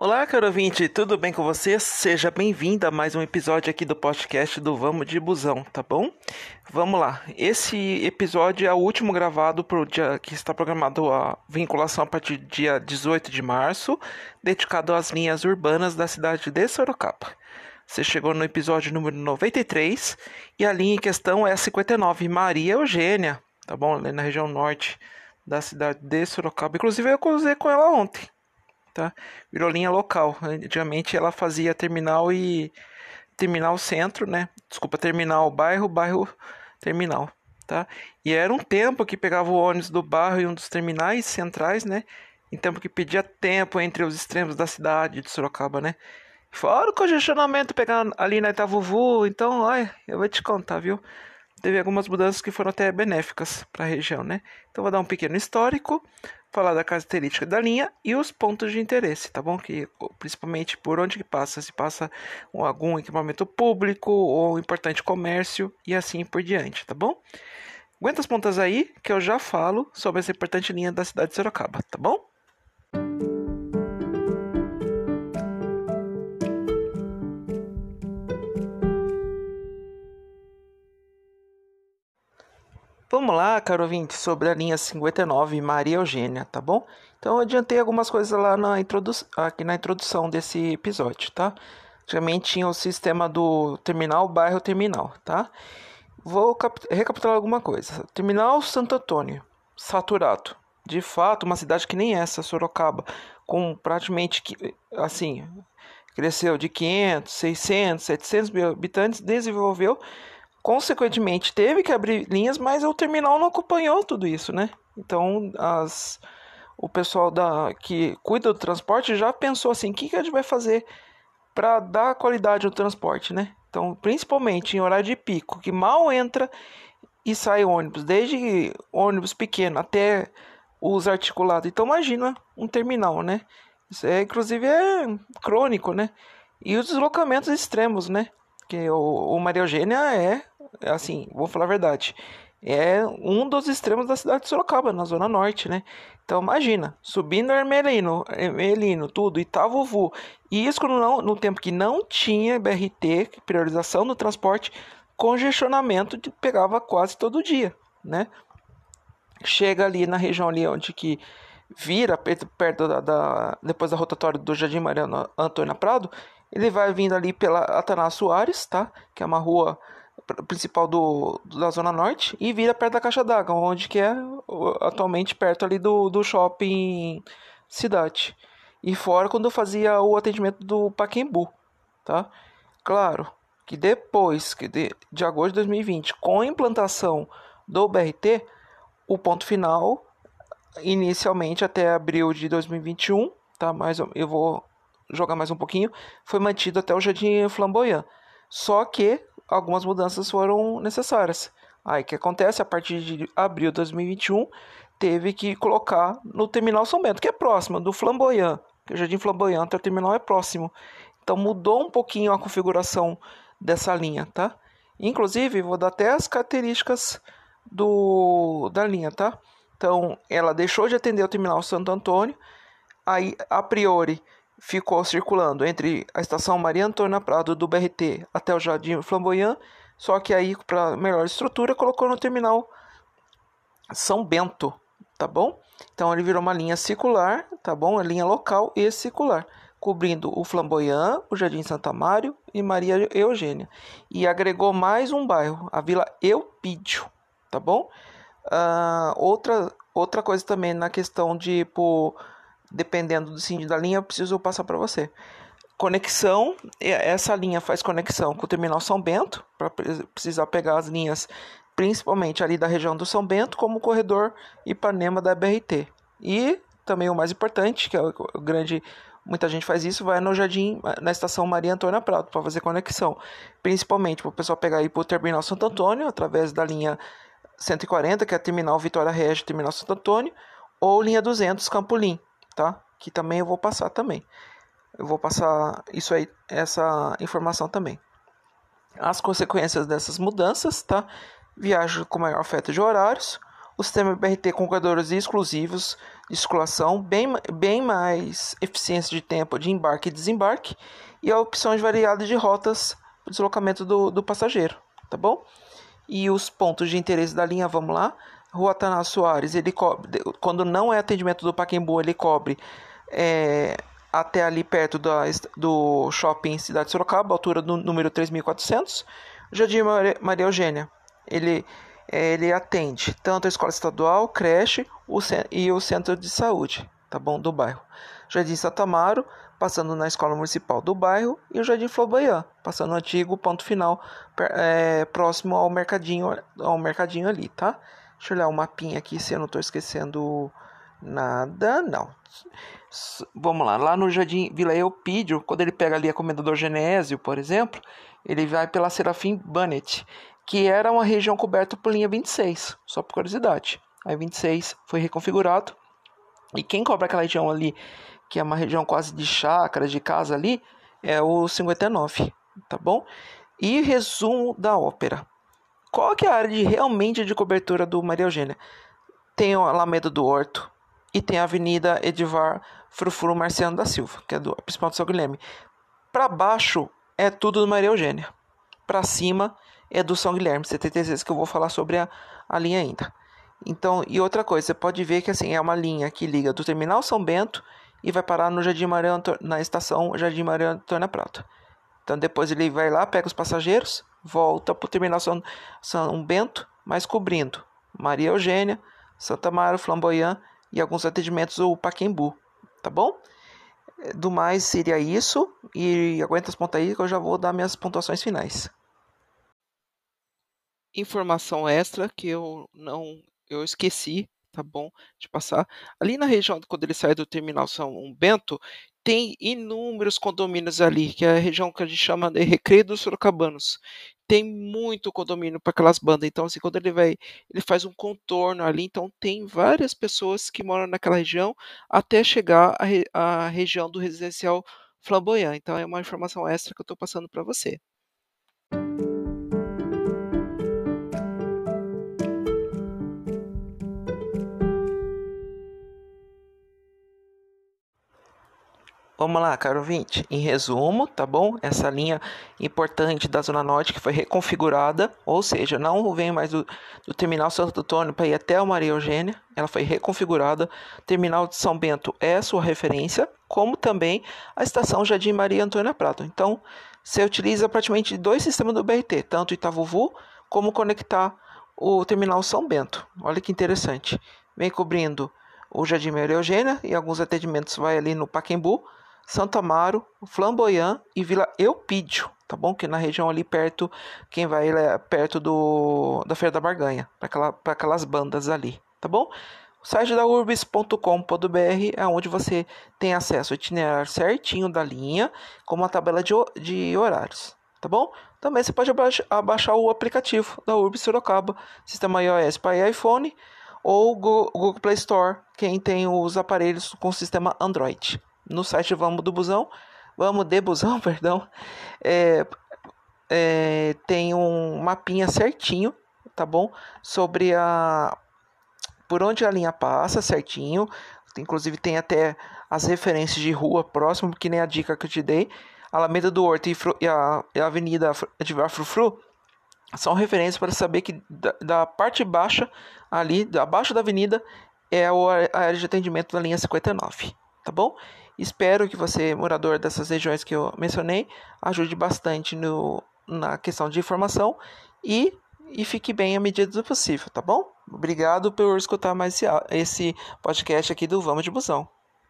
Olá, caro ouvinte, tudo bem com você? Seja bem-vindo a mais um episódio aqui do podcast do Vamos de Busão, tá bom? Vamos lá. Esse episódio é o último gravado para o dia que está programado a vinculação a partir do dia 18 de março, dedicado às linhas urbanas da cidade de Sorocaba. Você chegou no episódio número 93 e a linha em questão é a 59, Maria Eugênia, tá bom? Ali na região norte da cidade de Sorocaba. Inclusive eu cruzei com ela ontem tá? Virou linha local. Antigamente ela fazia terminal e terminal centro, né? Desculpa, terminal bairro, bairro terminal, tá? E era um tempo que pegava o ônibus do bairro e um dos terminais centrais, né? Em tempo que pedia tempo entre os extremos da cidade de Sorocaba, né? Fora o congestionamento pegar ali na Itavuvu, então, olha, eu vou te contar, viu? Teve algumas mudanças que foram até benéficas para a região, né? Então vou dar um pequeno histórico, falar da característica da linha e os pontos de interesse, tá bom? Que principalmente por onde que passa, se passa algum equipamento público ou importante comércio e assim por diante, tá bom? Aguenta as pontas aí que eu já falo sobre essa importante linha da cidade de Sorocaba, tá bom? Vamos lá, caro ouvinte, sobre a linha 59 Maria Eugênia, tá bom? Então eu adiantei algumas coisas lá na aqui na introdução desse episódio, tá? Antigamente tinha o sistema do terminal, bairro, terminal, tá? Vou recapitular alguma coisa. Terminal Santo Antônio, saturado. De fato, uma cidade que nem essa, Sorocaba, com praticamente, assim, cresceu de 500, 600, 700 mil habitantes, desenvolveu Consequentemente, teve que abrir linhas, mas o terminal não acompanhou tudo isso, né? Então, as, o pessoal da, que cuida do transporte já pensou assim: o que, que a gente vai fazer para dar qualidade ao transporte, né? Então, principalmente em horário de pico, que mal entra e sai ônibus, desde ônibus pequeno até os articulados. Então, imagina um terminal, né? Isso é, inclusive, é crônico, né? E os deslocamentos extremos, né? Que o, o Maria Eugênia é, assim, vou falar a verdade, é um dos extremos da cidade de Sorocaba, na zona norte, né? Então imagina, subindo Ermelino, Ermelino, tudo, Itavuvu, e isso não, no tempo que não tinha BRT, priorização do transporte, congestionamento de, pegava quase todo dia, né? Chega ali na região ali onde que vira perto, perto da, da depois da rotatória do Jardim Mariano Antônio Prado, ele vai vindo ali pela Atanás Soares, tá? Que é uma rua principal do, da Zona Norte, e vira perto da Caixa d'Água, onde que é atualmente perto ali do, do shopping Cidade. E fora quando fazia o atendimento do Paquembu, tá? Claro que depois que de, de agosto de 2020, com a implantação do BRT, o ponto final, inicialmente até abril de 2021, tá? Mas eu vou jogar mais um pouquinho, foi mantido até o Jardim Flamboyant. Só que algumas mudanças foram necessárias. Aí que acontece? A partir de abril de 2021, teve que colocar no Terminal São Bento, que é próximo do Flamboyant, o Jardim Flamboyant até o terminal é próximo. Então mudou um pouquinho a configuração dessa linha, tá? Inclusive, vou dar até as características do, da linha, tá? Então, ela deixou de atender o Terminal Santo Antônio, aí, a priori, ficou circulando entre a estação Maria Antônia Prado do BRT até o Jardim Flamboyant, só que aí, para melhor estrutura, colocou no terminal São Bento, tá bom? Então ele virou uma linha circular, tá bom? A linha local e circular, cobrindo o Flamboyant, o Jardim Santa Mário e Maria Eugênia. E agregou mais um bairro, a Vila Eupídio, tá bom? Uh, outra, outra coisa também na questão de dependendo do sentido da linha, eu preciso passar para você. Conexão, essa linha faz conexão com o terminal São Bento, para precisar pegar as linhas, principalmente ali da região do São Bento, como o corredor Ipanema da BRT. E também o mais importante, que é o grande muita gente faz isso, vai no jardim, na estação Maria Antônia Prado, para fazer conexão. Principalmente para o pessoal pegar aí para o terminal Santo Antônio, através da linha 140, que é a terminal Vitória Regia, terminal Santo Antônio, ou linha 200, Campolim tá? Que também eu vou passar também. Eu vou passar isso aí, essa informação também. As consequências dessas mudanças, tá? Viagem com maior oferta de horários, o sistema BRT com corredores exclusivos de circulação, bem, bem mais eficiência de tempo de embarque e desembarque, e opções variadas de rotas para deslocamento do, do passageiro, tá bom? E os pontos de interesse da linha, vamos lá. Rua Soares, ele cobre, quando não é atendimento do Paquembu, ele cobre é, até ali perto da, do shopping Cidade de Sorocaba, altura do número 3400. Jardim Maria Eugênia, ele, é, ele atende tanto a escola estadual, creche o, e o centro de saúde, tá bom, do bairro. Jardim Santa Amaro, passando na escola municipal do bairro, e o Jardim Floboyan, passando no antigo ponto final, é, próximo ao mercadinho, ao mercadinho ali, tá? Deixa eu olhar o mapinha aqui se eu não estou esquecendo nada, não. Vamos lá, lá no Jardim Vila Eupídio, quando ele pega ali a Comendador Genésio, por exemplo, ele vai pela Serafim Bunnet, que era uma região coberta por linha 26, só por curiosidade. Aí 26 foi reconfigurado, e quem cobra aquela região ali, que é uma região quase de chácaras, de casa ali, é o 59, tá bom? E resumo da ópera. Qual que é a área de, realmente de cobertura do Maria Eugênia? Tem o Alameda do Horto, e tem a Avenida Edivar Frufru Marciano da Silva, que é do principal do São Guilherme. Para baixo é tudo do Maria Eugênia. Para cima é do São Guilherme, 76, que eu vou falar sobre a, a linha ainda. Então, e outra coisa, você pode ver que assim é uma linha que liga do Terminal São Bento e vai parar no Jardim Maria na estação Jardim Maria Antônia Prata. Então depois ele vai lá, pega os passageiros, volta para o Terminal São, São Bento, mas cobrindo Maria Eugênia, Santa Mara, Flamboyant e alguns atendimentos o Paquembu, tá bom? Do mais seria isso e aguenta as pontas aí que eu já vou dar minhas pontuações finais. Informação extra que eu não eu esqueci, tá bom? De passar. Ali na região quando ele sai do terminal São Bento, tem inúmeros condomínios ali, que é a região que a gente chama de Recreio dos Sorocabanos. Tem muito condomínio para aquelas bandas. Então, assim, quando ele vai, ele faz um contorno ali. Então, tem várias pessoas que moram naquela região até chegar à, à região do residencial Flamboyant. Então, é uma informação extra que eu estou passando para você. Vamos lá, caro ouvinte. Em resumo, tá bom? Essa linha importante da Zona Norte que foi reconfigurada, ou seja, não vem mais do, do terminal Santo Antônio para ir até o Maria Eugênia, ela foi reconfigurada. Terminal de São Bento é sua referência, como também a estação Jardim Maria Antônia Prado. Então, você utiliza praticamente dois sistemas do BRT, tanto Itavuvu como conectar o terminal São Bento. Olha que interessante. Vem cobrindo o Jardim Maria Eugênia e alguns atendimentos vai ali no Paquembu Santo Amaro, Flamboyant e Vila Eupídio, tá bom? Que na região ali perto, quem vai é perto do da Feira da Barganha, para aquela, aquelas bandas ali, tá bom? O site da urbis.com.br é onde você tem acesso ao itinerário certinho da linha, com uma tabela de, de horários, tá bom? Também você pode abaixar o aplicativo da Urbis Sorocaba, sistema iOS para iPhone ou Google Play Store, quem tem os aparelhos com sistema Android no site Vamos do Busão, Vamos de Busão, perdão, é, é, tem um mapinha certinho, tá bom? Sobre a por onde a linha passa certinho. Inclusive tem até as referências de rua próximo, que nem a dica que eu te dei. Alameda do Horto e, e, a, e a Avenida de Frufru são referências para saber que da, da, parte baixa ali, abaixo da avenida, é a área de atendimento da linha 59, tá bom? Espero que você, morador dessas regiões que eu mencionei, ajude bastante no, na questão de informação e, e fique bem à medida do possível, tá bom? Obrigado por escutar mais esse, esse podcast aqui do Vamos de Busão.